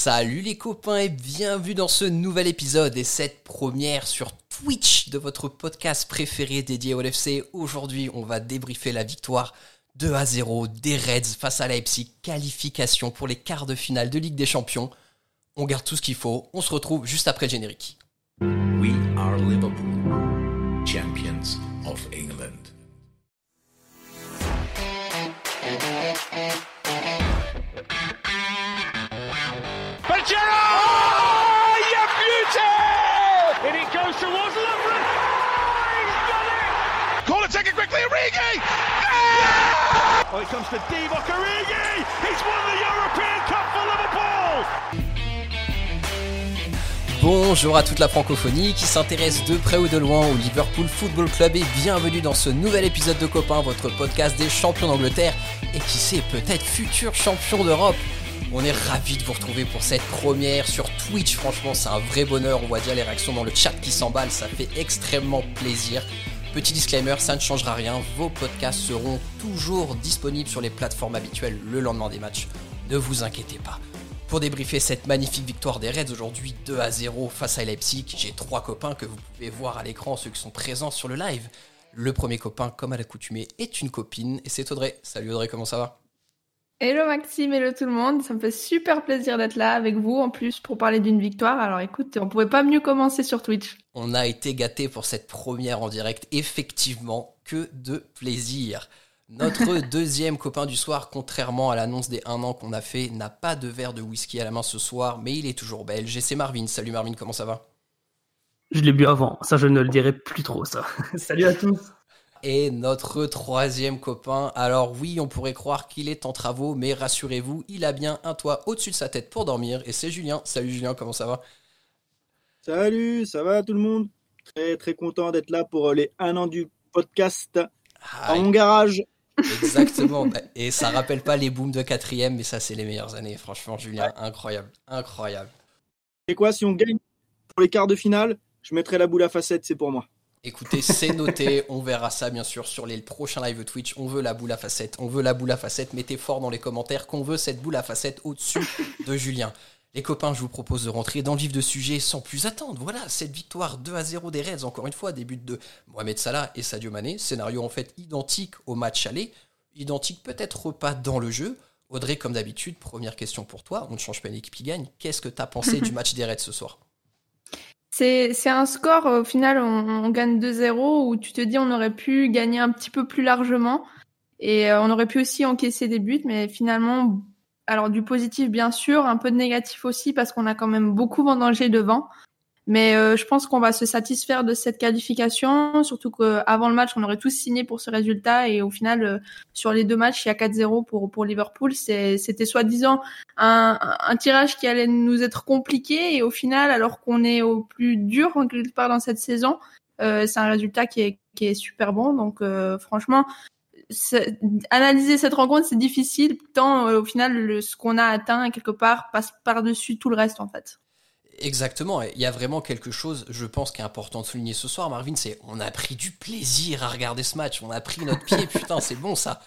Salut les copains et bienvenue dans ce nouvel épisode et cette première sur Twitch de votre podcast préféré dédié au LFC. Aujourd'hui, on va débriefer la victoire 2 à 0 des Reds face à Leipzig, qualification pour les quarts de finale de Ligue des Champions. On garde tout ce qu'il faut, on se retrouve juste après le générique. We are Liverpool, champions of England. It quickly, Origi! Oh, it comes to Divock Origi! He's won the European Cup for Liverpool! Bonjour à toute la francophonie qui s'intéresse de près ou de loin au Liverpool Football Club et bienvenue dans ce nouvel épisode de Copain, votre podcast des champions d'Angleterre et qui sait peut-être futur champion d'Europe. On est ravis de vous retrouver pour cette première sur Twitch. Franchement, c'est un vrai bonheur. On voit déjà les réactions dans le chat qui s'emballent. Ça fait extrêmement plaisir. Petit disclaimer, ça ne changera rien. Vos podcasts seront toujours disponibles sur les plateformes habituelles le lendemain des matchs. Ne vous inquiétez pas. Pour débriefer cette magnifique victoire des Reds aujourd'hui 2 à 0 face à Leipzig, j'ai trois copains que vous pouvez voir à l'écran, ceux qui sont présents sur le live. Le premier copain, comme à l'accoutumée, est une copine et c'est Audrey. Salut Audrey, comment ça va? Hello Maxime, hello tout le monde. Ça me fait super plaisir d'être là avec vous en plus pour parler d'une victoire. Alors écoute, on pouvait pas mieux commencer sur Twitch. On a été gâtés pour cette première en direct. Effectivement, que de plaisir. Notre deuxième copain du soir, contrairement à l'annonce des 1 an qu'on a fait, n'a pas de verre de whisky à la main ce soir, mais il est toujours belge. Et c'est Marvin. Salut Marvin, comment ça va? Je l'ai bu avant, ça je ne le dirai plus trop ça. Salut à tous Et notre troisième copain, alors oui, on pourrait croire qu'il est en travaux, mais rassurez-vous, il a bien un toit au-dessus de sa tête pour dormir, et c'est Julien. Salut Julien, comment ça va? Salut, ça va tout le monde? Très très content d'être là pour les 1 an du podcast Ah, dans mon garage. Exactement. Et ça rappelle pas les booms de quatrième, mais ça, c'est les meilleures années. Franchement, Julien, incroyable. Incroyable. Et quoi, si on gagne pour les quarts de finale, je mettrai la boule à facettes, c'est pour moi. Écoutez, c'est noté. On verra ça, bien sûr, sur les prochains live Twitch. On veut la boule à facettes. On veut la boule à facettes. Mettez fort dans les commentaires qu'on veut cette boule à facettes au-dessus de Julien. Les copains, je vous propose de rentrer dans le vif de sujet sans plus attendre. Voilà, cette victoire 2 à 0 des Reds, encore une fois, début de Mohamed Salah et Sadio Mané. Scénario en fait identique au match aller, identique peut-être pas dans le jeu. Audrey, comme d'habitude, première question pour toi. On ne change pas une équipe qui gagne. Qu'est-ce que tu as pensé du match des Reds ce soir? C'est un score, au final, on, on gagne 2-0 où tu te dis on aurait pu gagner un petit peu plus largement et euh, on aurait pu aussi encaisser des buts, mais finalement, alors du positif bien sûr, un peu de négatif aussi parce qu'on a quand même beaucoup vendangé devant. Mais euh, je pense qu'on va se satisfaire de cette qualification, surtout qu'avant le match, on aurait tous signé pour ce résultat. Et au final, euh, sur les deux matchs, il y a 4-0 pour, pour Liverpool. C'était soi-disant un, un tirage qui allait nous être compliqué. Et au final, alors qu'on est au plus dur en quelque part dans cette saison, euh, c'est un résultat qui est, qui est super bon. Donc euh, franchement, analyser cette rencontre, c'est difficile, tant euh, au final, le, ce qu'on a atteint, quelque part, passe par-dessus tout le reste, en fait. Exactement. Il y a vraiment quelque chose, je pense, qui est important de souligner ce soir, Marvin. C'est on a pris du plaisir à regarder ce match. On a pris notre pied. Putain, c'est bon ça.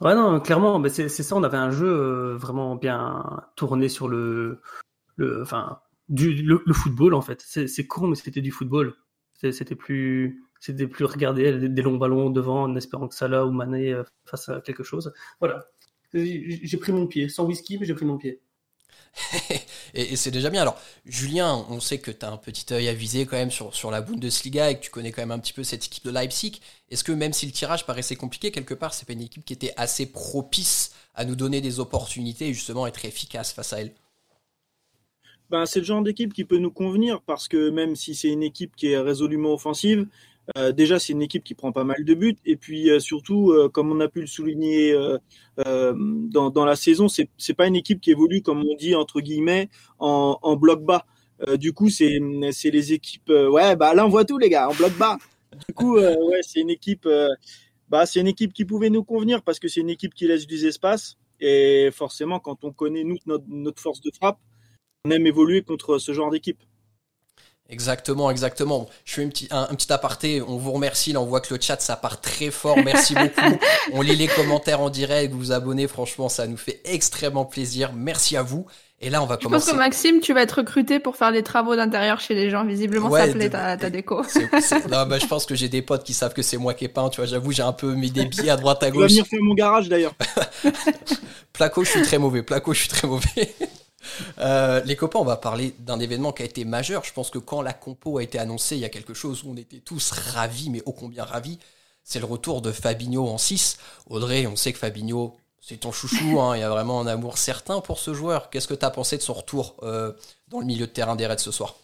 Ouais, non, clairement, mais c'est c'est ça, on avait un jeu euh, vraiment bien tourné sur le. le enfin, du, le, le football en fait. C'est con, mais c'était du football. C'était plus. C'était plus regarder des, longs ballons devant en espérant que Salah ou Mané euh, fasse quelque chose. Voilà. J'ai pris mon pied, sans whisky, mais j'ai pris mon pied. et c'est déjà bien. Alors, Julien, on sait que tu as un petit œil avisé quand même sur, sur la Bundesliga et que tu connais quand même un petit peu cette équipe de Leipzig. Est-ce que même si le tirage paraissait compliqué, quelque part, c'est pas une équipe qui était assez propice à nous donner des opportunités et justement être efficace face à elle? Ben, c'est le genre d'équipe qui peut nous convenir parce que même si c'est une équipe qui est résolument offensive, euh, déjà c'est une équipe qui prend pas mal de buts et puis euh, surtout, euh, comme on a pu le souligner dans, la saison, c'est pas une équipe qui évolue comme on dit entre guillemets en, bloc bas. Du coup, c'est les équipes. ouais, bah là on voit tout les gars en bloc bas. Du coup, ouais, c'est une équipe. bah c'est une équipe qui pouvait nous convenir parce que c'est une équipe qui laisse des espaces et forcément quand on connaît nous notre force de frappe, on aime évoluer contre ce genre d'équipe. Exactement, exactement. Je fais une petit, un, petit aparté. On vous remercie. Là, on voit que le chat, ça part très fort. Merci beaucoup. On lit les commentaires en direct. Vous vous abonnez. Franchement, ça nous fait extrêmement plaisir. Merci à vous. Et là, on va commencer. Je pense que Maxime, tu vas être recruté pour faire les travaux d'intérieur chez les gens. Visiblement, ça plaît ta, ta, déco. Non, bah, je pense que j'ai des potes qui savent que c'est moi qui ai peint. Tu vois, j'avoue, j'ai un peu mis des billets à droite à gauche. Tu vas venir faire mon garage d'ailleurs. Placo, je suis très mauvais. Placo, je suis très mauvais. Euh, les copains, on va parler d'un événement qui a été majeur. Je pense que quand la compo a été annoncée, il y a quelque chose où on était tous ravis, mais ô combien ravis. C'est le retour de Fabinho en 6. Audrey, on sait que Fabinho, c'est ton chouchou. Hein. il y a vraiment un amour certain pour ce joueur. Qu'est-ce que tu as pensé de son retour euh, dans le milieu de terrain des Reds ce soir?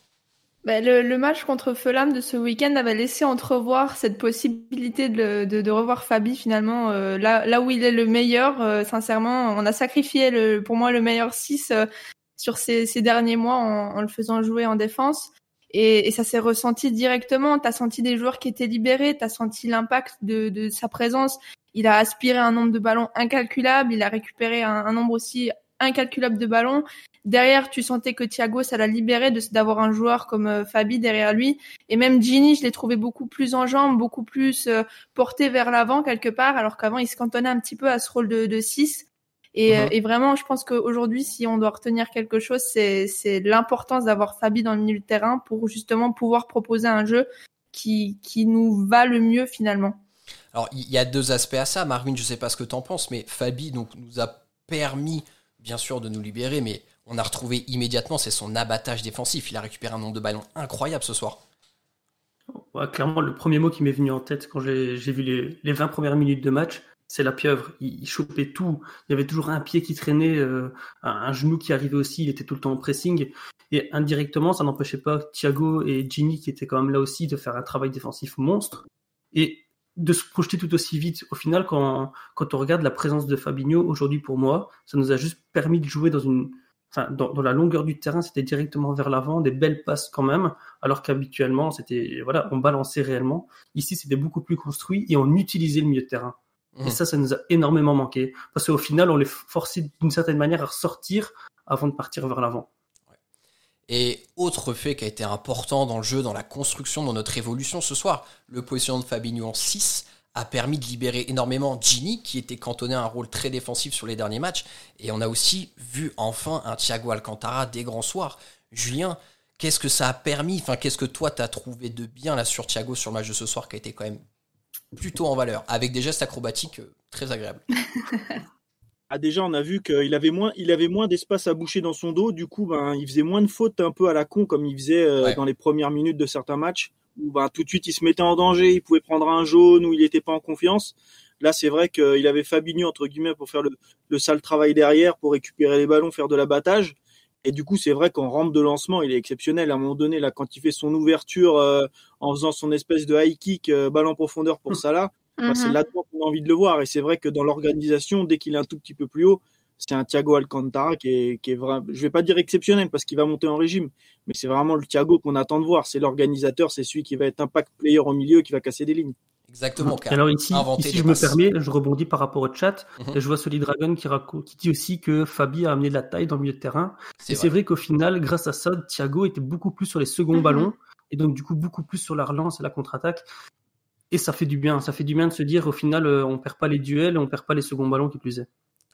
Bah, le, match contre Fulham de ce week-end avait laissé entrevoir cette possibilité de, revoir Fabi finalement euh, là, là où il est le meilleur. sincèrement, on a sacrifié le, pour moi le meilleur 6 sur ces, ces derniers mois en, en, le faisant jouer en défense. Et, et ça s'est ressenti directement. Tu as senti des joueurs qui étaient libérés, tu as senti l'impact de, de, sa présence. Il a aspiré un nombre de ballons incalculable, il a récupéré un, un nombre aussi incalculable de ballons. Derrière, tu sentais que Thiago, ça l'a libéré d'avoir un joueur comme euh, Fabi derrière lui. Et même Gini, je l'ai trouvé beaucoup plus en jambes, beaucoup plus euh, porté vers l'avant quelque part, alors qu'avant, il se cantonnait un petit peu à ce rôle de, de 6. Et, euh, uh-huh. et vraiment, je pense qu'aujourd'hui, si on doit retenir quelque chose, c'est l'importance d'avoir Fabi dans le milieu de terrain pour justement pouvoir proposer un jeu qui, qui nous va le mieux finalement. Alors, il y a deux aspects à ça. Marvin, je sais pas ce que tu en penses, mais Fabi donc, nous a permis, bien sûr, de nous libérer, mais on a retrouvé immédiatement, c'est son abattage défensif. Il a récupéré un nombre de ballons incroyable ce soir. clairement, le premier mot qui m'est venu en tête quand j'ai vu les, les 20 premières minutes de match, c'est la pieuvre. Il, chopait tout. Il y avait toujours un pied qui traînait, euh, un, genou qui arrivait aussi. Il était tout le temps en pressing. Et indirectement, ça n'empêchait pas Thiago et Ginny, qui étaient quand même là aussi, de faire un travail défensif monstre. Et de se projeter tout aussi vite. Au final, quand, quand on regarde la présence de Fabinho, aujourd'hui pour moi, ça nous a juste permis de jouer dans une, enfin, dans, dans la longueur du terrain, c'était directement vers l'avant, des belles passes quand même, alors qu'habituellement, c'était, voilà, on balançait réellement. Ici, c'était beaucoup plus construit et on utilisait le milieu de terrain. Et mmh. ça, ça nous a énormément manqué. Parce qu'au final, on les forçait d'une certaine manière à ressortir avant de partir vers l'avant. Et autre fait qui a été important dans le jeu, dans la construction, dans notre évolution ce soir, le positionnement de Fabinho en 6 a permis de libérer énormément Gini, qui était cantonné à un rôle très défensif sur les derniers matchs. Et on a aussi vu enfin un Thiago Alcantara des grands soirs. Julien, qu'est-ce que ça a permis? Enfin, qu'est-ce que toi, t'as trouvé de bien là sur Thiago sur le match de ce soir qui a été quand même plutôt en valeur, avec des gestes acrobatiques euh, très agréables? Ah déjà, on a vu qu'il avait moins, il avait moins d'espace à boucher dans son dos. Du coup, ben, il faisait moins de fautes un peu à la con comme il faisait euh, dans les premières minutes de certains matchs où ben, tout de suite il se mettait en danger, il pouvait prendre un jaune ou il n'était pas en confiance. Là, c'est vrai qu'il avait Fabinho entre guillemets pour faire le, le sale travail derrière, pour récupérer les ballons, faire de l'abattage. Et du coup, c'est vrai qu'en rampe de lancement, il est exceptionnel. À un moment donné, là, quand il fait son ouverture euh, en faisant son espèce de high kick, euh, balle en profondeur pour mm. Salah, bah, c'est mm-hmm. là-dedans qu'on a envie de le voir. Et c'est vrai que dans l'organisation, dès qu'il est un tout petit peu plus haut, c'est un Thiago Alcantara qui est, qui est vraiment, je vais pas dire exceptionnel parce qu'il va monter en régime, mais c'est vraiment le Thiago qu'on attend de voir. C'est l'organisateur, c'est celui qui va être impact player au milieu, qui va casser des lignes. Exactement. Alors ici, ici je me permets, je rebondis par rapport au chat. Mhm. Je vois Solid Dragon qui, qui dit aussi que Fabi a amené de la taille dans le milieu de terrain. Et c'est vrai, qu'au final, grâce à ça, Thiago était beaucoup plus sur les seconds mhm. ballons et donc du coup beaucoup plus sur la relance et la contre-attaque. Et ça fait du bien. Ça fait du bien de se dire au final, euh, on perd pas les duels, on perd pas les seconds ballons qui plus est.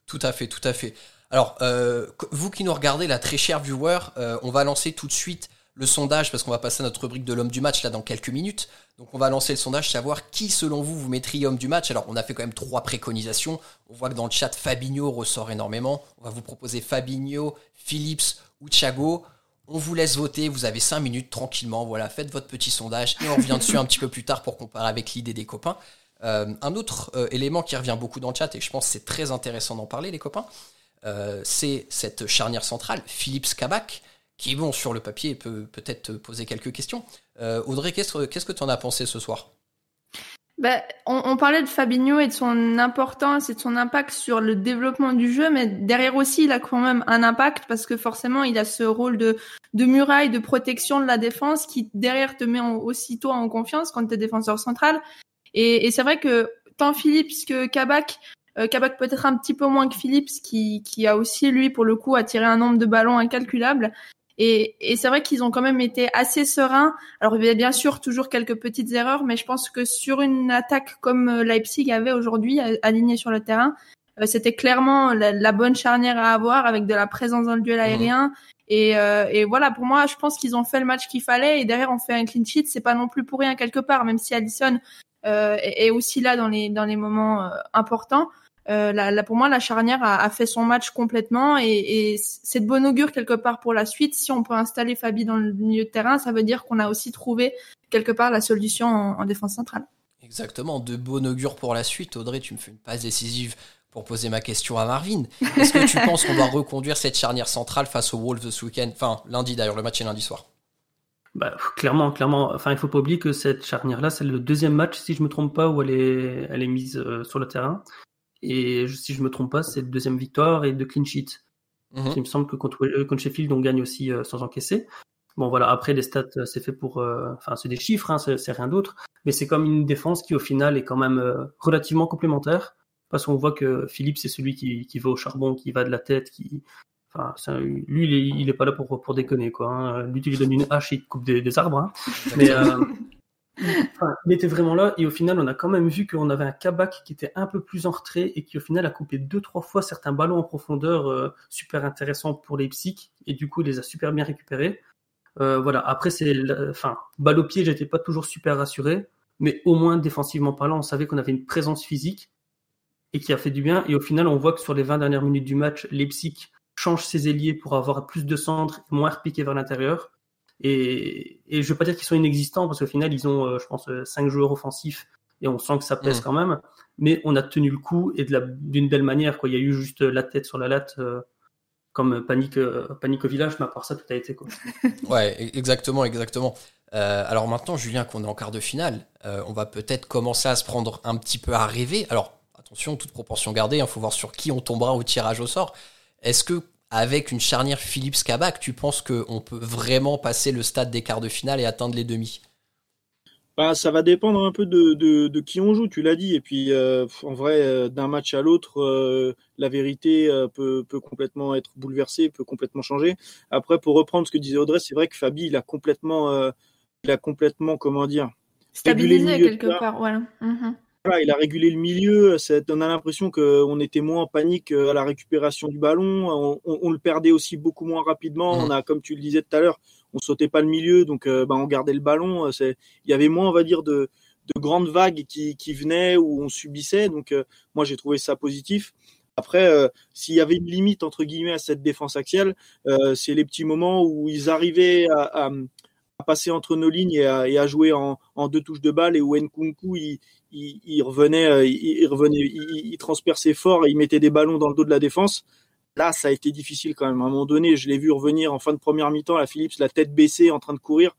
Tout à fait, tout à fait. Alors, euh, vous qui nous regardez, la très chère viewer, euh, on va lancer tout de suite le sondage parce qu'on va passer à notre rubrique de l'homme du match là dans quelques minutes. Donc on va lancer le sondage, savoir qui selon vous vous mettriez homme du match. Alors on a fait quand même trois préconisations. On voit que dans le chat Fabinho ressort énormément. On va vous proposer Fabinho, Phillips ou Thiago. On vous laisse voter, vous avez cinq minutes tranquillement. Voilà, faites votre petit sondage et on revient dessus un petit peu plus tard pour comparer avec l'idée des copains. Euh, un autre euh, élément qui revient beaucoup dans le chat et je pense que c'est très intéressant d'en parler les copains, euh, c'est cette charnière centrale, Phillips Kabak qui, bon, sur le papier, peut peut-être poser quelques questions. Audrey, qu'est-ce que tu en as pensé ce soir? Bah, on, parlait de Fabinho et de son importance et de son impact sur le développement du jeu, mais derrière aussi, il a quand même un impact parce que forcément, il a ce rôle de, muraille, de protection de la défense qui derrière te met aussitôt en confiance quand tu es défenseur central. Et, c'est vrai que tant Philips que Kabak, euh, Kabak peut-être un petit peu moins que Philips, qui, qui a aussi lui pour le coup attiré un nombre de ballons incalculable, Et, et c'est vrai qu'ils ont quand même été assez sereins. Alors il y a bien sûr toujours quelques petites erreurs, mais je pense que sur une attaque comme Leipzig avait aujourd'hui alignée sur le terrain, euh, c'était clairement la, bonne charnière à avoir avec de la présence dans le duel aérien. Et, euh, et, voilà, pour moi, je pense qu'ils ont fait le match qu'il fallait. Et derrière, on fait un clean sheet. C'est pas non plus pour rien quelque part, même si Allison euh, est, aussi là dans les dans les moments euh, importants. Euh, là, pour moi, la charnière a, a fait son match complètement et, et c'est de bon augure quelque part pour la suite. Si on peut installer Fabi dans le milieu de terrain, ça veut dire qu'on a aussi trouvé quelque part la solution en, en défense centrale. Exactement, de bon augure pour la suite. Audrey, tu me fais une passe décisive pour poser ma question à Marvin. Est-ce que tu penses qu'on doit reconduire cette charnière centrale face aux Wolves ce week-end? Enfin, lundi d'ailleurs, le match est lundi soir. Bah, clairement, clairement. Enfin, il faut pas oublier que cette charnière-là, c'est le deuxième match, si je me trompe pas, où elle est, elle est mise euh, sur le terrain. Et si je me trompe pas, c'est deuxième victoire et deux clean sheets. Mhm. Il me semble que contre, euh, contre Sheffield, on gagne aussi euh, sans encaisser. Bon, voilà. Après, les stats, c'est fait pour, enfin, c'est des chiffres, hein, c'est rien d'autre. Mais c'est comme une défense qui, au final, est quand même relativement complémentaire parce qu'on voit que Philippe, c'est celui qui, qui, va au charbon, qui va de la tête, qui. Enfin, lui, il est, il est, pas là pour, pour déconner, quoi. Hein. Lui, tu lui donnes une hache et il te coupe des, arbres. Hein. Mais euh, enfin, il était vraiment là. Et au final, on a quand même vu qu'on avait un Kabak qui était un peu plus en retrait et qui, au final, a coupé deux, trois fois certains ballons en profondeur euh, super intéressants pour les psychiques. Et du coup, il les a super bien récupérés. Euh, voilà. Après, c'est, enfin, balle au pied, j'étais pas toujours super rassuré. Mais au moins, défensivement parlant, on savait qu'on avait une présence physique et qui a fait du bien. Et au final, on voit que sur les 20 dernières minutes du match, Leipzig change ses ailiers pour avoir plus de centres et moins repiqué vers l'intérieur. Et, et je veux pas dire qu'ils sont inexistants parce qu'au final, ils ont, euh, je pense, euh, cinq joueurs offensifs et on sent que ça pèse mm. quand même. Mais on a tenu le coup et d'une belle manière. Quoi. Il y a eu juste la tête sur la latte. Euh, comme panique, panique au village, mais à part ça, tout a été quoi. ouais, e-, exactement, exactement. alors maintenant, Julien, qu'on est en quart de finale, on va peut-être commencer à se prendre un petit peu à rêver. Alors, attention, toute proportion gardée, il hein, faut voir sur qui on tombera au tirage au sort. Est-ce que avec une charnière Philips Kabak, tu penses qu'on peut vraiment passer le stade des quarts de finale et atteindre les demi? Bah, ça va dépendre un peu de, qui on joue, tu l'as dit. Et puis, euh, en vrai, euh, d'un match à l'autre, euh, la vérité peut, complètement être bouleversée, peut complètement changer. Après, pour reprendre ce que disait Audrey, c'est vrai que Fabi, il a complètement, il a complètement, comment dire, stabilisé quelque part. Voilà. Il a régulé le milieu. On a l'impression qu'on était moins en panique euh, à la récupération du ballon. On, le perdait aussi beaucoup moins rapidement. Mmh. On a, comme tu le disais tout à l'heure, on sautait pas le milieu, donc euh, bah, on gardait le ballon. Il y avait moins, on va dire, de, grandes vagues qui, venaient ou on subissait. Donc euh, moi, j'ai trouvé ça positif. Après, s'il y avait une limite entre guillemets à cette défense axiale, c'est les petits moments où ils arrivaient à, passer entre nos lignes et à, jouer en, deux touches de balle et où Nkunku il, il, revenait, euh, il, revenait, il, transperçait fort et il mettait des ballons dans le dos de la défense. Là, ça a été difficile quand même. À un moment donné, je l'ai vu revenir en fin de première mi-temps, la Philips, la tête baissée, en train de courir.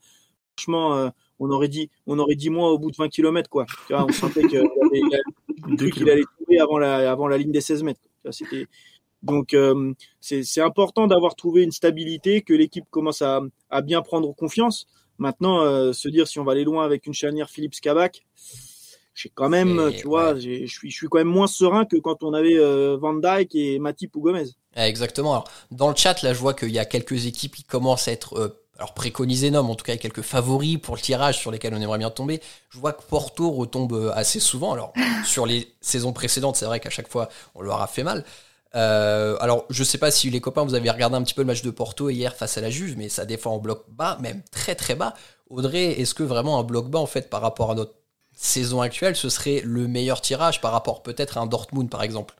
Franchement, euh, on aurait dit, on aurait dit moi au bout de 20 km, quoi. on sentait qu'il allait tomber avant la, avant la ligne des 16 mètres. C'était, donc euh, c'est important d'avoir trouvé une stabilité, que l'équipe commence à, à, bien prendre confiance. Maintenant, se dire si on va aller loin avec une charnière Philips Kabak, j'ai quand même, tu vois, je suis, je suis quand même moins serein que quand on avait euh, Van Dyke et Matip ou Gomez. Exactement. Alors, dans le chat, là, je vois qu'il y a quelques équipes qui commencent à être euh, alors préconisées, non, en tout cas quelques favoris pour le tirage sur lesquels on aimerait bien tomber. Je vois que Porto retombe euh, assez souvent. Alors, sur les saisons précédentes, c'est vrai qu'à chaque fois, on leur a fait mal. Euh, alors, je sais pas si les copains, vous avez regardé un petit peu le match de Porto hier face à la Juve, mais ça défend en bloc bas, même très très bas. Audrey, est-ce que vraiment un bloc bas, en fait, par rapport à notre saison actuelle, ce serait le meilleur tirage par rapport peut-être à un Dortmund par exemple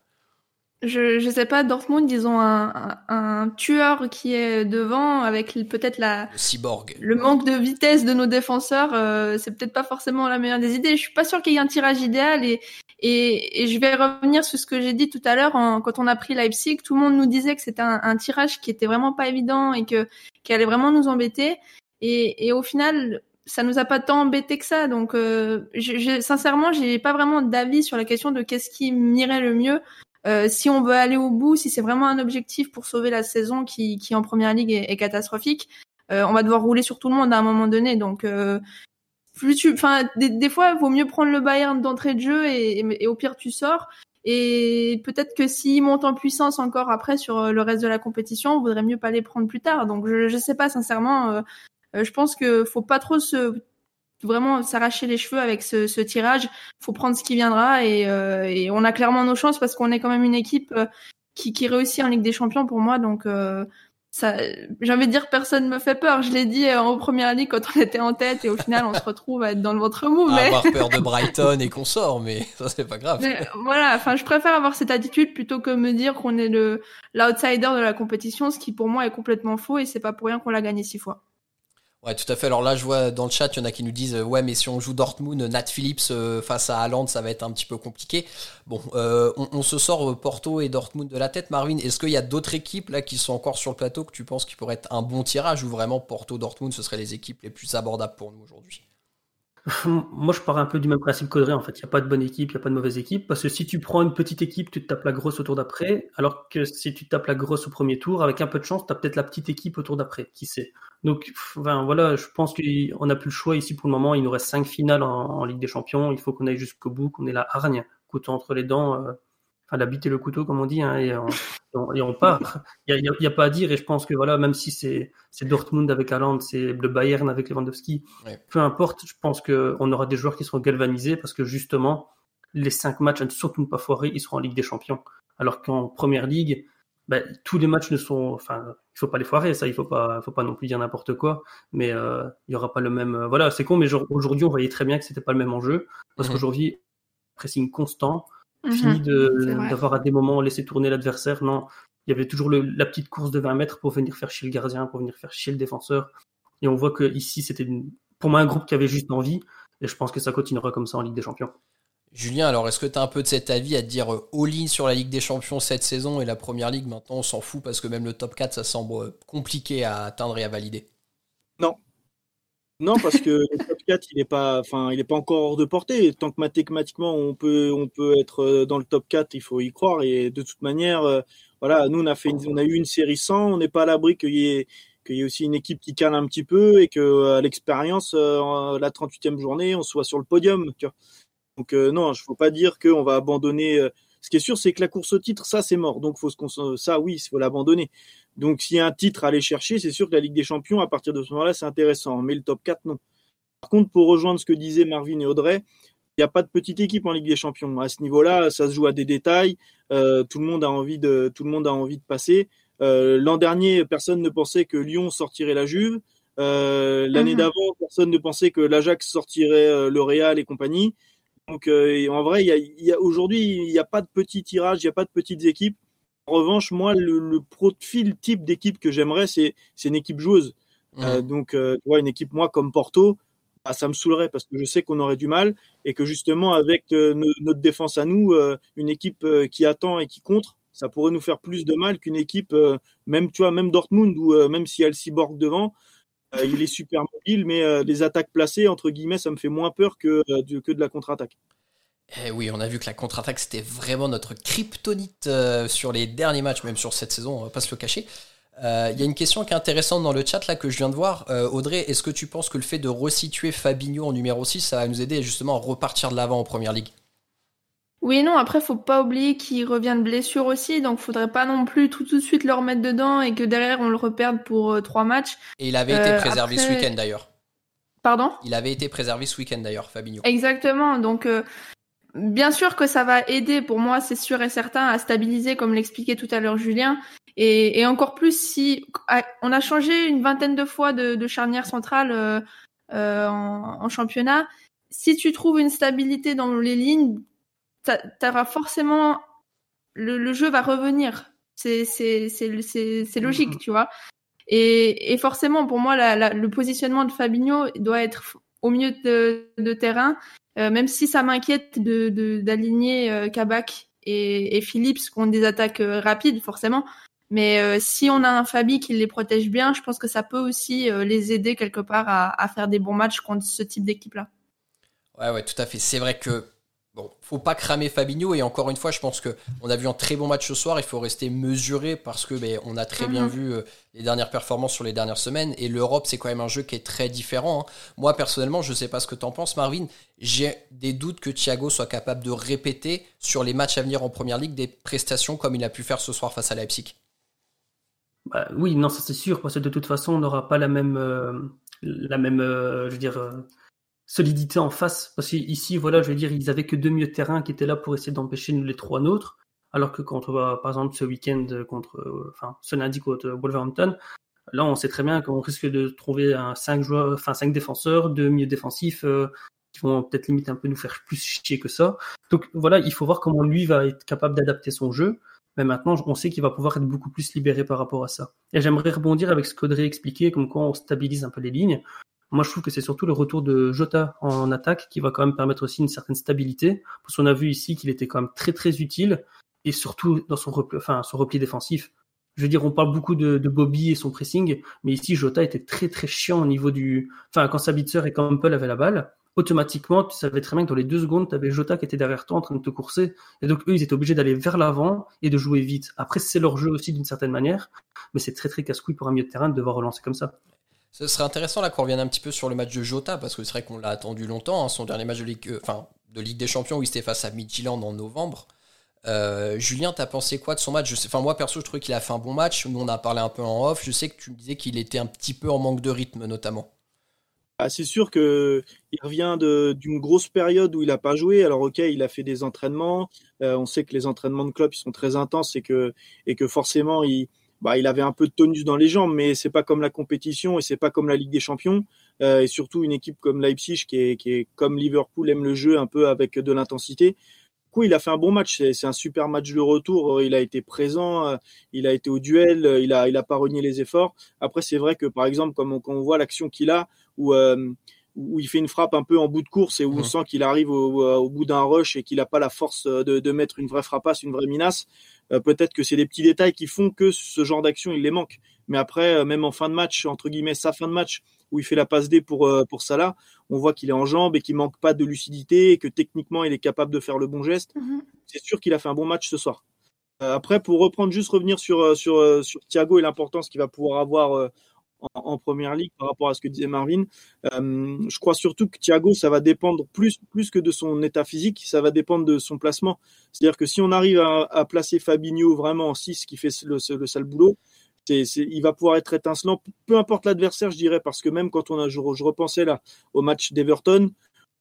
je, je sais pas, Dortmund, ils ont un, un, tueur qui est devant avec peut-être la le cyborg. Le manque de vitesse de nos défenseurs, euh, c'est peut-être pas forcément la meilleure des idées. Je suis pas sûr qu'il y ait un tirage idéal et, et, et je vais revenir sur ce que j'ai dit tout à l'heure quand on a pris Leipzig, tout le monde nous disait que c'était un, un, tirage qui était vraiment pas évident et que qui allait vraiment nous embêter. Et, et au final, ça nous a pas tant embêté que ça. Donc, euh, je, sincèrement, j'ai pas vraiment d'avis sur la question de qu'est-ce qui m'irait le mieux. Euh, si on veut aller au bout, si c'est vraiment un objectif pour sauver la saison qui, qui en première ligue est, catastrophique, euh, on va devoir rouler sur tout le monde à un moment donné. Donc, euh, plus tu, enfin, des, fois, il vaut mieux prendre le Bayern d'entrée de jeu et, et, au pire tu sors. Et peut-être que s'ils montent en puissance encore après sur le reste de la compétition, on vaudrait mieux pas les prendre plus tard. Donc je, je sais pas sincèrement. Je pense que faut pas trop se vraiment s'arracher les cheveux avec ce, ce, tirage. Faut prendre ce qui viendra et, et on a clairement nos chances parce qu'on est quand même une équipe qui, qui réussit en Ligue des Champions pour moi. Donc ça, j'ai envie de dire, personne me fait peur. Je l'ai dit euh, en première ligue quand on était en tête et au final on se retrouve à être dans le ventre mou. Mais... Avoir peur de Brighton et qu'on sort, mais ça c'est pas grave. voilà, enfin je préfère avoir cette attitude plutôt que me dire qu'on est le l'outsider de la compétition, ce qui pour moi est complètement faux et c'est pas pour rien qu'on l'a gagné six fois. Ouais, tout à fait. Alors là, je vois dans le chat, il y en a qui nous disent euh, ouais, mais si on joue Dortmund, Nat Phillips euh, face à Haaland, ça va être un petit peu compliqué. Bon, euh, on, se sort Porto et Dortmund de la tête, Marvin. Est-ce qu'il y a d'autres équipes là qui sont encore sur le plateau que tu penses qui pourraient être un bon tirage ou vraiment Porto, Dortmund, ce seraient les équipes les plus abordables pour nous aujourd'hui? Moi, je pars un peu du même principe qu'Audrey. En fait, il n'y a pas de bonne équipe, il n'y a pas de mauvaise équipe. Parce que si tu prends une petite équipe, tu te tapes la grosse au tour d'après. Alors que si tu tapes la grosse au premier tour, avec un peu de chance, tu as peut-être la petite équipe au tour d'après. Qui sait? Donc, enfin, voilà, je pense qu'on n'a plus le choix ici pour le moment. Il nous reste cinq finales en, Ligue des Champions. Il faut qu'on aille jusqu'au bout, qu'on ait la hargne, couteau entre les dents. Euh, enfin, la et le couteau, comme on dit. Hein, et on part. Il n'y a, pas à dire. Et je pense que voilà, même si c'est Dortmund avec Haaland, c'est le Bayern avec Lewandowski, peu importe, je pense qu'on aura des joueurs qui seront galvanisés parce que justement, les cinq matchs à ne surtout pas foirer, ils seront en Ligue des Champions. Alors qu'en Première Ligue, ben, tous les matchs ne sont, enfin, il faut pas les foirer, ça, il faut pas, faut pas non plus dire n'importe quoi, mais euh, il y aura pas le même, euh, voilà, c'est con, mais aujourd'hui on voyait très bien que c'était pas le même enjeu parce mhm. qu'aujourd'hui pressing constant, Mhm. fini d'avoir à des moments laissé tourner l'adversaire. Non, il y avait toujours le, la petite course de 20 mètres pour venir faire chier le gardien, pour venir faire chier le défenseur. Et on voit que ici, c'était pour moi un groupe qui avait juste envie. Et je pense que ça continuera comme ça en Ligue des Champions. Julien, alors est-ce que tu as un peu de cet avis à dire euh, all-in sur la Ligue des Champions cette saison et la Première Ligue? Maintenant on s'en fout parce que même le top 4 ça semble euh, compliqué à atteindre et à valider Non, non, parce que 4, il n'est pas, enfin, il est pas encore hors de portée. Tant que mathématiquement on peut, on peut être euh, dans le top 4, il faut y croire. Et de toute manière, euh, voilà, nous on a fait, on a eu une série 100. On n'est pas à l'abri qu'il y ait, y aussi une équipe qui cale un petit peu et que à l'expérience, euh, la 38e journée, on soit sur le podium. Donc non, il faut pas dire qu'on va abandonner. Ce qui est sûr, c'est que la course au titre, ça c'est mort. Donc faut se, ça oui, il faut l'abandonner. Donc s'il y a un titre à aller chercher, c'est sûr que la Ligue des Champions, à partir de ce moment-là, c'est intéressant. Mais le top 4, non. Par contre, pour rejoindre ce que disaient Marvin et Audrey, il n'y a pas de petite équipe en Ligue des Champions. À ce niveau-là, ça se joue à des détails. Euh, tout le monde a envie de, tout le monde a envie de passer. Euh, L'an dernier, personne ne pensait que Lyon sortirait la Juve. Euh, L'année mhm. d'avant, personne ne pensait que l'Ajax sortirait le Real et compagnie. Donc, en vrai, y a, aujourd'hui, il n'y a pas de petits tirages, il n'y a pas de petites équipes. En revanche, moi, le, le profil type d'équipe que j'aimerais, c'est une équipe joueuse. Euh, donc, tu vois, une équipe, moi, comme Porto, bah, ça me saoulerait parce que je sais qu'on aurait du mal et que justement, avec euh, notre défense à nous, euh, une équipe qui attend et qui contre, ça pourrait nous faire plus de mal qu'une équipe, même, tu vois, même Dortmund, ou même s'il y a cyborg devant, il est super mobile, mais les attaques placées, entre guillemets, ça me fait moins peur que, que de la contre-attaque. Eh oui, on a vu que la contre-attaque, c'était vraiment notre kryptonite euh, sur les derniers matchs, même sur cette saison, on va pas se le cacher. Euh, il y a une question qui est intéressante dans le chat là que je viens de voir. Euh, Audrey, est-ce que tu penses que le fait de resituer Fabinho en numéro 6, ça va nous aider justement à repartir de l'avant en première ligue? Oui non, après faut pas oublier qu'il revient de blessure aussi, donc faudrait pas non plus tout, de suite le remettre dedans et que derrière on le reperde pour trois matchs. Et il avait été préservé ce week-end d'ailleurs. Pardon? Il avait été préservé ce week-end d'ailleurs, Fabinho. Exactement, donc Bien sûr que ça va aider, pour moi, c'est sûr et certain, à stabiliser, comme l'expliquait tout à l'heure Julien. Et, et, encore plus si on a changé une vingtaine de fois de, de charnière centrale euh, euh, en, en, championnat. Si tu trouves une stabilité dans les lignes, t'auras forcément le, le, jeu va revenir. C'est c'est c'est logique, tu vois. Et, et forcément, pour moi, la, la, le positionnement de Fabinho doit être au milieu de, de terrain euh, même si ça m'inquiète de d'aligner euh, Kabak et, et Phillips qui ont des attaques euh, rapides forcément. Mais si on a un Fabi qui les protège bien, je pense que ça peut aussi les aider quelque part à, à, faire des bons matchs contre ce type d'équipe-là. Ouais, ouais, tout à fait. C'est vrai que Bon, faut pas cramer Fabinho et encore une fois, je pense que on a vu un très bon match ce soir. Il faut rester mesuré parce que ben, on a très bien Mhm. vu euh, les dernières performances sur les dernières semaines et l'Europe c'est quand même un jeu qui est très différent. hein. Moi personnellement, je sais pas ce que t'en penses, Marvin. J'ai des doutes que Thiago soit capable de répéter sur les matchs à venir en Première Ligue des prestations comme il a pu faire ce soir face à Leipzig. Bah, oui, non, ça c'est sûr, parce que de toute façon, on n'aura pas la même, euh, la même, euh, je veux dire, euh, solidité en face. Parce qu'ici, voilà, je veux dire, ils avaient que deux milieux de terrain qui étaient là pour essayer d'empêcher nous les trois nôtres. Alors que on va, par exemple, ce week-end contre, euh, enfin, ce lundi contre Wolverhampton, là, on sait très bien qu'on risque de trouver un cinq joueurs, enfin, cinq défenseurs, deux milieux défensifs, euh, qui vont peut-être limite un peu nous faire plus chier que ça. Donc voilà, il faut voir comment lui va être capable d'adapter son jeu. Mais maintenant, on sait qu'il va pouvoir être beaucoup plus libéré par rapport à ça. Et j'aimerais rebondir avec ce qu'Audrey expliquait, comme quoi on stabilise un peu les lignes. Moi, je trouve que c'est surtout le retour de Jota en attaque qui va quand même permettre aussi une certaine stabilité. Parce qu'on a vu ici qu'il était quand même très très utile, et surtout dans son repli, enfin, son repli défensif. Je veux dire, on parle beaucoup de, Bobby et son pressing, mais ici, Jota était très très chiant au niveau du... Enfin, quand Sabitzer et Campbell avaient la balle, automatiquement, tu savais très bien que dans les deux secondes, tu avais Jota qui était derrière toi en train de te courser. Et donc, eux, ils étaient obligés d'aller vers l'avant et de jouer vite. Après, c'est leur jeu aussi d'une certaine manière, mais c'est très très casse-couille pour un milieu de terrain de devoir relancer comme ça. Ce serait intéressant là qu'on revienne un petit peu sur le match de Jota parce que c'est vrai qu'on l'a attendu longtemps. hein, son dernier match de Ligue, euh, enfin, de Ligue des Champions où il était face à Midtjylland en novembre. Euh, Julien, t'as pensé quoi de son match? Je moi perso, je trouvais qu'il a fait un bon match. Nous, on a parlé un peu en off. Je sais que tu me disais qu'il était un petit peu en manque de rythme, notamment. Ah, c'est sûr que il revient d'une grosse période où il n'a pas joué. Alors ok, il a fait des entraînements. Euh, on sait que les entraînements de club sont très intenses et que forcément il bah, il avait un peu de tonus dans les jambes, mais c'est pas comme la compétition et c'est pas comme la Ligue des Champions. Euh, et surtout une équipe comme Leipzig qui est, comme Liverpool aime le jeu un peu avec de l'intensité. Du coup, il a fait un bon match. C'est un super match de retour. Il a été présent, euh, il a été au duel, euh, il a il a pas renié les efforts. Après, c'est vrai que par exemple, comme quand on voit l'action qu'il a, où euh, où il fait une frappe un peu en bout de course et où on sent qu'il arrive au, au bout d'un rush et qu'il n'a pas la force de, de mettre une vraie frappasse, une vraie minace. Euh, Peut-être que c'est des petits détails qui font que ce genre d'action il les manque. Mais après, euh, même en fin de match, entre guillemets, sa fin de match où il fait la passe D pour euh, pour Salah, on voit qu'il est en jambes et qu'il manque pas de lucidité et que techniquement il est capable de faire le bon geste. Mhm. C'est sûr qu'il a fait un bon match ce soir. Euh, après, pour reprendre, juste revenir sur euh, sur euh, sur Thiago et l'importance qu'il va pouvoir avoir euh, en, première ligue par rapport à ce que disait Marvin. Euh, je crois surtout que Thiago, ça va dépendre plus, plus que de son état physique, ça va dépendre de son placement. C'est-à-dire que si on arrive à, placer Fabinho vraiment en 6, qui fait le, le sale boulot, c'est, c'est, il va pouvoir être étincelant, peu importe l'adversaire, je dirais, parce que même quand on a, je, je repensais là au match d'Everton,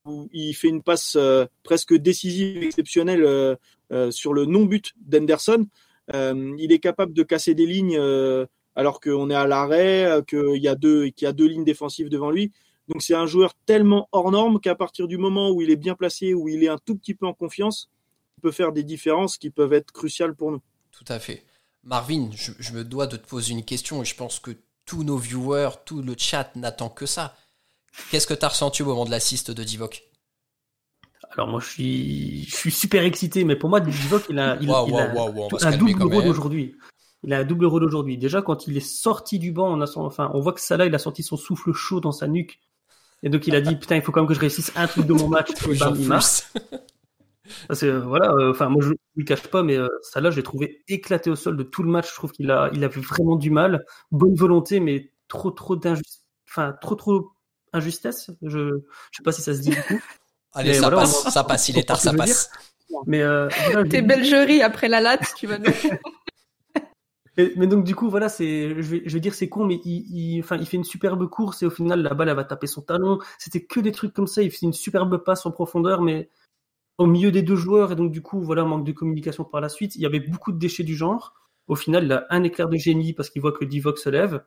où il fait une passe euh, presque décisive, exceptionnelle euh, sur le non-but d'Henderson, il est capable de casser des lignes alors qu'on est à l'arrêt, euh, qu'il y a deux, qu'il y a deux lignes défensives devant lui. Donc c'est un joueur tellement hors norme qu'à partir du moment où il est bien placé, où il est un tout petit peu en confiance, il peut faire des différences qui peuvent être cruciales pour nous. Tout à fait. Marvin, je, je me dois de te poser une question et je pense que tous nos viewers, tout le chat n'attend que ça. Qu'est-ce que tu as ressenti au moment de l'assist de Divock? Alors moi, je suis, je suis super excité, mais pour moi, Divock, il a, il, il un double rôle aujourd'hui. Il a un double rôle aujourd'hui. Déjà, quand il est sorti du banc, on a son, enfin, on voit que Salah, il a sorti son souffle chaud dans sa nuque. Et donc, il a dit, putain, il faut quand même que je réussisse un truc de mon match. Et il marque. Parce que, voilà, euh, enfin, moi, je ne le cache pas, mais euh, Salah, je l'ai trouvé éclaté au sol de tout le match. Je trouve qu'il a, il a vu vraiment du mal. Bonne volonté, mais trop, trop d'injustice. Enfin, trop, trop injustesse. Je, je sais pas si ça se dit du coup. Allez, Mais ça voilà, passe, on- ça passe, il est tard, ça passe. Mais, euh, voilà, Tes belgeries après la latte, tu vas nous... Mais, donc du coup voilà c'est je vais, dire c'est con mais il, enfin il fait une superbe course et au final la balle elle va taper son talon. C'était que des trucs comme ça. Il fait une superbe passe en profondeur mais au milieu des deux joueurs. Et donc du coup voilà manque de communication par la suite. Il y avait beaucoup de déchets du genre. Au final il a un éclair de génie parce qu'il voit que Divock se lève.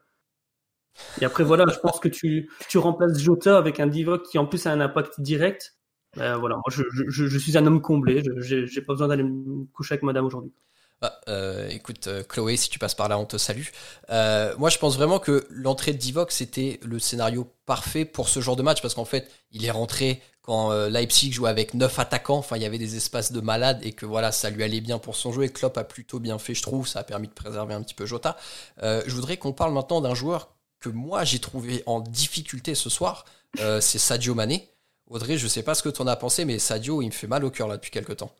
Et après voilà je pense que tu tu remplaces Jota avec un Divock qui en plus a un impact direct. Euh, voilà. Moi je, je, je suis un homme comblé. J'ai pas besoin d'aller me coucher avec madame aujourd'hui Ah, euh, écoute, euh, Chloé, si tu passes par là, on te salue. Euh, moi, je pense vraiment que l'entrée de Divock, c'était le scénario parfait pour ce genre de match, parce qu'en fait, il est rentré quand Leipzig jouait avec neuf attaquants, enfin, il y avait des espaces de malade, et que voilà, ça lui allait bien pour son jeu, et Klopp a plutôt bien fait, je trouve, ça a permis de préserver un petit peu Jota. Je voudrais qu'on parle maintenant d'un joueur que moi, j'ai trouvé en difficulté ce soir, c'est Sadio Mané, Audrey, je sais pas ce que tu as pensé, mais Sadio, il me fait mal au cœur là depuis quelques temps.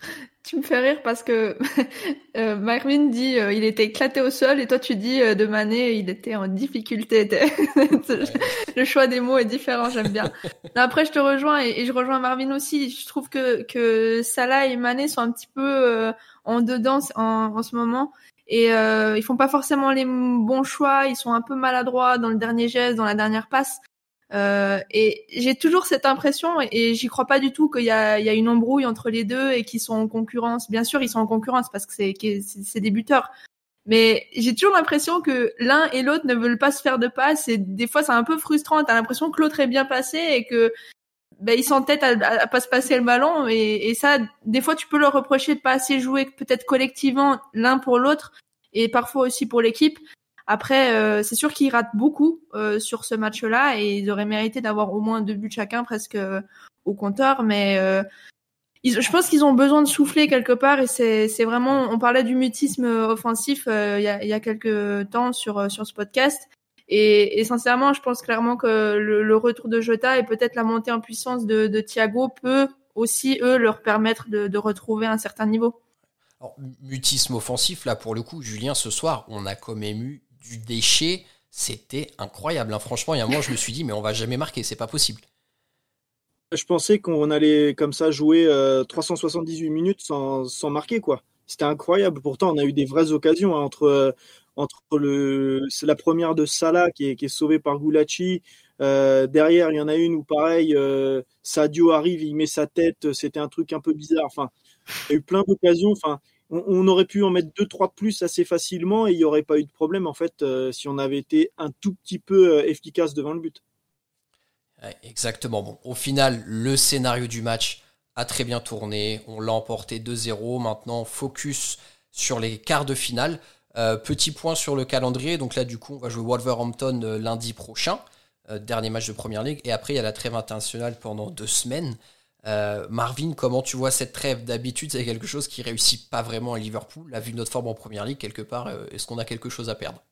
Tu me fais rire parce que euh, Marvin dit euh, il était éclaté au sol et toi tu dis euh, de Mané il était en difficulté. Le choix des mots est différent, j'aime bien. après je te rejoins et, je rejoins Marvin aussi. Je trouve que que Salah et Mané sont un petit peu euh, en dedans en, en ce moment et euh, ils font pas forcément les bons choix. Ils sont un peu maladroits dans le dernier geste, dans la dernière passe. Euh, et j'ai toujours cette impression, et, j'y crois pas du tout qu'il y y a une embrouille entre les deux et qu'ils sont en concurrence. Bien sûr, ils sont en concurrence parce que c'est, c'est des buteurs. Mais j'ai toujours l'impression que l'un et l'autre ne veulent pas se faire de passe et des fois c'est un peu frustrant. T'as l'impression que l'autre est bien passé et que ben, ils s'entêtent à, à, pas se passer le ballon et, et, ça, des fois tu peux leur reprocher de pas assez jouer peut-être collectivement l'un pour l'autre et parfois aussi pour l'équipe. Après, euh, c'est sûr qu'ils ratent beaucoup euh, sur ce match-là et ils auraient mérité d'avoir au moins deux buts chacun presque euh, au compteur, mais je pense qu'ils ont besoin de souffler quelque part et c'est vraiment. On parlait du mutisme offensif il y, a, y, quelques temps sur sur ce podcast. Et, sincèrement, je pense clairement que le, retour de Jota et peut-être la montée en puissance de, de Thiago peut aussi eux leur permettre de, de retrouver un certain niveau. Alors, mutisme offensif, là pour le coup, Julien, ce soir, on a quand même eu du déchet, c'était incroyable. Hein. Franchement, il y a un moment, je me suis dit, mais on va jamais marquer, c'est pas possible. Je pensais qu'on allait comme ça jouer 378 euh, minutes sans, sans marquer, quoi. C'était incroyable. Pourtant, on a eu des vraies occasions hein, entre, euh, entre le, la première de Salah qui est, qui est sauvée par Gulacci. Euh, derrière, il y en a une où pareil, Sadio arrive, il met sa tête. C'était un truc un peu bizarre. Enfin, il y a eu plein d'occasions. Enfin, on, aurait pu en mettre deux, trois de plus assez facilement et il n'y aurait pas eu de problème en fait euh, si on avait été un tout petit peu euh, efficace devant le but. exactement. Bon, au final, le scénario du match a très bien tourné. On l'a emporté 2-0. Maintenant, focus sur les quarts de finale. Euh, petit point sur le calendrier. Donc là, du coup, on va jouer Wolverhampton lundi prochain. dernier match de Première Ligue. Et après, il y a la trêve internationale pendant deux semaines. Euh, Marvin, comment tu vois cette trêve D'habitude, c'est quelque chose qui réussit pas vraiment à Liverpool. A vu notre forme en première ligue, quelque part, euh, est-ce qu'on a quelque chose à perdre?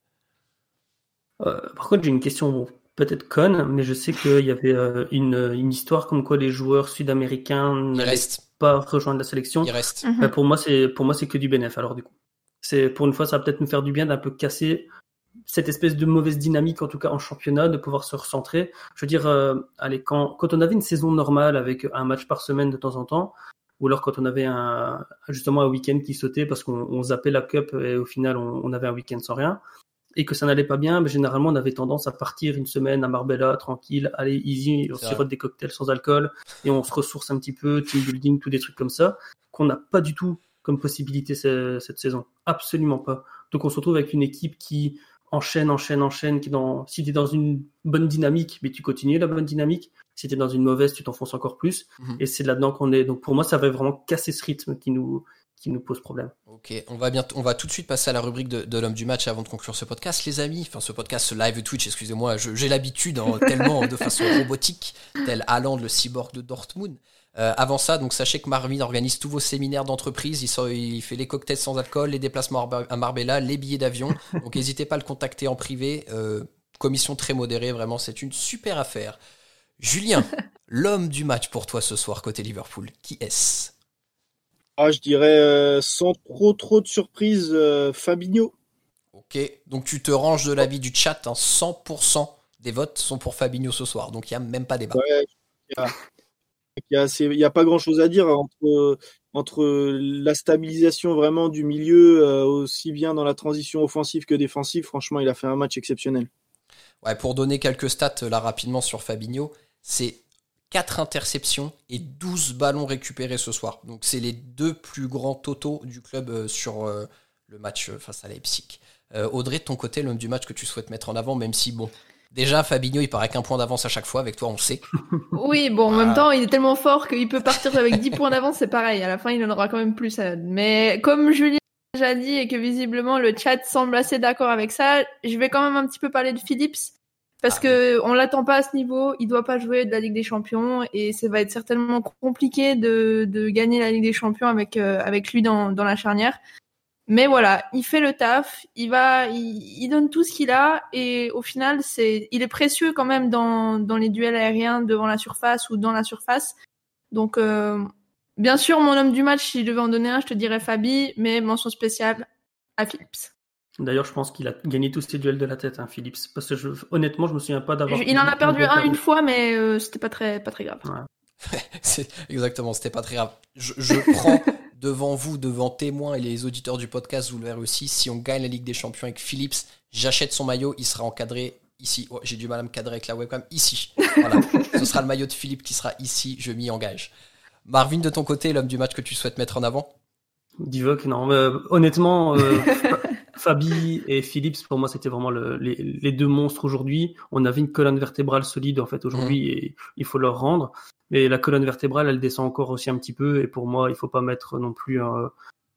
Euh, Par contre, j'ai une question peut-être conne, mais je sais qu'il y avait une, histoire comme quoi les joueurs sud-américains n'allaient pas rejoindre la sélection. Ils restent. Mhm. pour moi, c'est pour moi c'est que du bénéfice. Alors du coup, c'est pour une fois, ça va peut-être nous faire du bien d'un peu casser cette espèce de mauvaise dynamique, en tout cas en championnat, de pouvoir se recentrer. Je veux dire, euh, allez, quand, quand on avait une saison normale avec un match par semaine de temps en temps, ou alors quand on avait un, justement un week-end qui sautait parce qu'on zappait la cup et au final on, avait un week-end sans rien, et que ça n'allait pas bien, mais généralement on avait tendance à partir une semaine à Marbella, tranquille, aller easy, on sirote des cocktails sans alcool, et on se ressource un petit peu, team building, tous des trucs comme ça, qu'on n'a pas du tout comme possibilité cette saison. Absolument pas. Donc on se retrouve avec une équipe qui enchaîne, enchaîne, enchaîne. Qui dans, si tu es dans une bonne dynamique, mais tu continues la bonne dynamique. Si tu es dans une mauvaise, tu t'enfonces encore plus. Mhm. Et c'est là-dedans qu'on est. Donc pour moi, ça va vraiment casser ce rythme qui nous, qui nous pose problème. Ok, on va, bien on va tout de suite passer à la rubrique de, l'homme du match avant de conclure ce podcast, les amis. Enfin, ce podcast, ce live Twitch, excusez-moi, j'ai l'habitude hein, tellement de façon robotique, tel Haaland, le cyborg de Dortmund. Euh, avant ça, donc sachez que Marvin organise tous vos séminaires d'entreprise. Il, il, fait les cocktails sans alcool, les déplacements à Marbella, les billets d'avion. Donc n'hésitez pas à le contacter en privé. Euh, commission très modérée, vraiment, c'est une super affaire. Julien, l'homme du match pour toi ce soir côté Liverpool, qui est-ce? Ah, Je dirais euh, sans trop trop de surprise, Fabinho. Ok, donc tu te ranges de l'avis du chat, 100% hein. des votes sont pour Fabinho ce soir, donc il n'y a même pas débat. Ouais, il n'y a, pas grand chose à dire entre, entre la stabilisation vraiment du milieu, euh, aussi bien dans la transition offensive que défensive. Franchement, il a fait un match exceptionnel. Ouais, pour donner quelques stats là rapidement sur Fabinho, c'est 4 interceptions et 12 ballons récupérés ce soir. Donc c'est les deux plus grands totaux du club euh, sur euh, le match face à Leipzig. Audrey, de ton côté, l'homme du match que tu souhaites mettre en avant, même si bon, Déjà, Fabinho, il paraît qu'un point d'avance à chaque fois. Avec toi, on le sait. Oui, bon, en même temps, il est tellement fort qu'il peut partir avec 10 points d'avance. C'est pareil. À la fin, il en aura quand même plus. Mais comme Julien a déjà dit et que visiblement le chat semble assez d'accord avec ça, je vais quand même un petit peu parler de Phillips. Parce ah que on l'attend pas à ce niveau, il doit pas jouer de la Ligue des Champions et ça va être certainement compliqué de, de gagner la Ligue des Champions avec euh, avec lui dans, dans la charnière. Mais voilà, il fait le taf, il va, il, il donne tout ce qu'il a et au final, c'est, il est précieux quand même dans, dans les duels aériens devant la surface ou dans la surface. Donc, euh, bien sûr, mon homme du match, si je devais en donner un, je te dirais Fabi, mais mention spéciale à Philips. D'ailleurs, je pense qu'il a gagné tous ses duels de la tête, hein, Philips. Parce que je, honnêtement, je me souviens pas d'avoir. Il en a perdu un une fois, mais euh, c'était pas très, pas très grave. Ouais. C'est exactement, c'était pas très grave. Je, je prends devant vous, devant témoins et les auditeurs du podcast, vous le verrez aussi, si on gagne la Ligue des Champions avec Philips, j'achète son maillot, il sera encadré ici. Oh, J'ai du mal à me cadrer avec la webcam, ici. Voilà. Ce sera le maillot de Philippe qui sera ici, je m'y engage. Marvin, de ton côté, l'homme du match que tu souhaites mettre en avant? Divock, non. euh, honnêtement, euh, Fabi et Philips, pour moi, c'était vraiment le- les, les deux monstres aujourd'hui. On avait une colonne vertébrale solide, en fait, aujourd'hui, et il faut leur rendre. Mais la colonne vertébrale, elle descend encore aussi un petit peu. Et pour moi, il faut pas mettre non plus euh,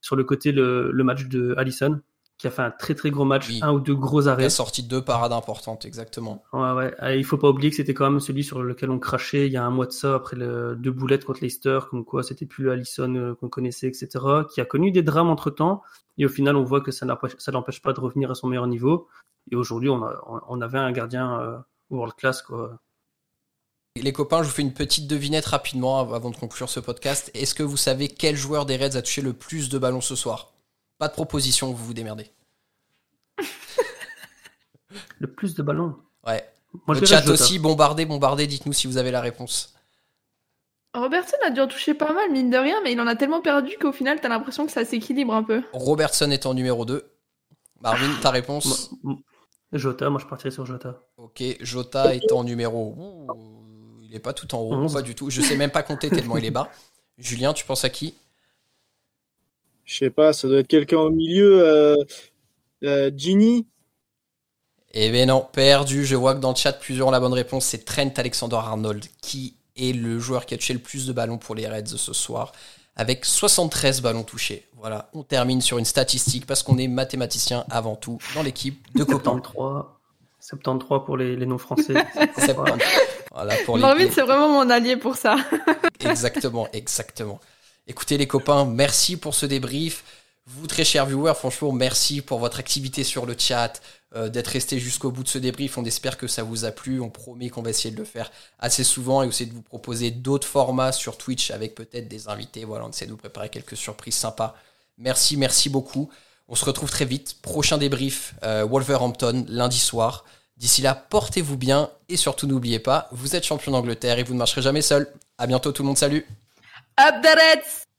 sur le côté le, le match de Allison, qui a fait un très très gros match, Oui. un ou deux gros Il arrêts. a sorti deux parades importantes, exactement. Ouais, ouais. Et il faut pas oublier que c'était quand même celui sur lequel on crachait il y a un mois de ça après le deux boulettes contre Leicester, comme quoi c'était plus le Allison euh, qu'on connaissait, etc. Qui a connu des drames entre temps. Et au final, on voit que ça n'empêche pas de revenir à son meilleur niveau. Et aujourd'hui, on, a, on- on avait un gardien euh, world class, quoi. Les copains, je vous fais une petite devinette rapidement av- avant de conclure ce podcast. Est-ce que vous savez quel joueur des Reds a touché le plus de ballons ce soir? Pas de proposition, vous vous démerdez. Le plus de ballons? Ouais. Moi, Le chat aussi, bombardez, bombardez, dites-nous si vous avez la réponse. Robertson a dû en toucher pas mal, mine de rien, mais il en a tellement perdu qu'au final, t'as l'impression que ça s'équilibre un peu. Robertson est en numéro 2. Marvin, ta réponse? Jota, moi je partirais sur Jota. Ok, Jota est en numéro. Il est pas tout en haut, pas du tout. Je sais même pas compter tellement il est bas. Julien, tu penses à qui? Je sais pas, ça doit être quelqu'un au milieu. Euh, euh, Ginny Eh ben non, perdu. Je vois que dans le chat, plusieurs ont la bonne réponse. C'est Trent Alexander-Arnold qui est le joueur qui a touché le plus de ballons pour les Reds ce soir, avec 73 ballons touchés. Voilà, on termine sur une statistique parce qu'on est mathématicien avant tout dans l'équipe de copains. 73, 73 pour les, les non-français. 70. Voilà pour les, Marvin, les- c'est vraiment mon allié pour ça. Exactement, exactement. Écoutez les copains, merci pour ce débrief. Vous, très chers viewers, franchement, merci pour votre activité sur le chat, euh, d'être resté jusqu'au bout de ce débrief. On espère que ça vous a plu. On promet qu'on va essayer de le faire assez souvent et aussi de vous proposer d'autres formats sur Twitch avec peut-être des invités. Voilà, on essaie de vous préparer quelques surprises sympas. Merci, merci beaucoup. On se retrouve très vite. Prochain débrief, euh, Wolverhampton, lundi soir. D'ici là, portez-vous bien et surtout n'oubliez pas, vous êtes champion d'Angleterre et vous ne marcherez jamais seul. À bientôt tout le monde, salut. Up the Reds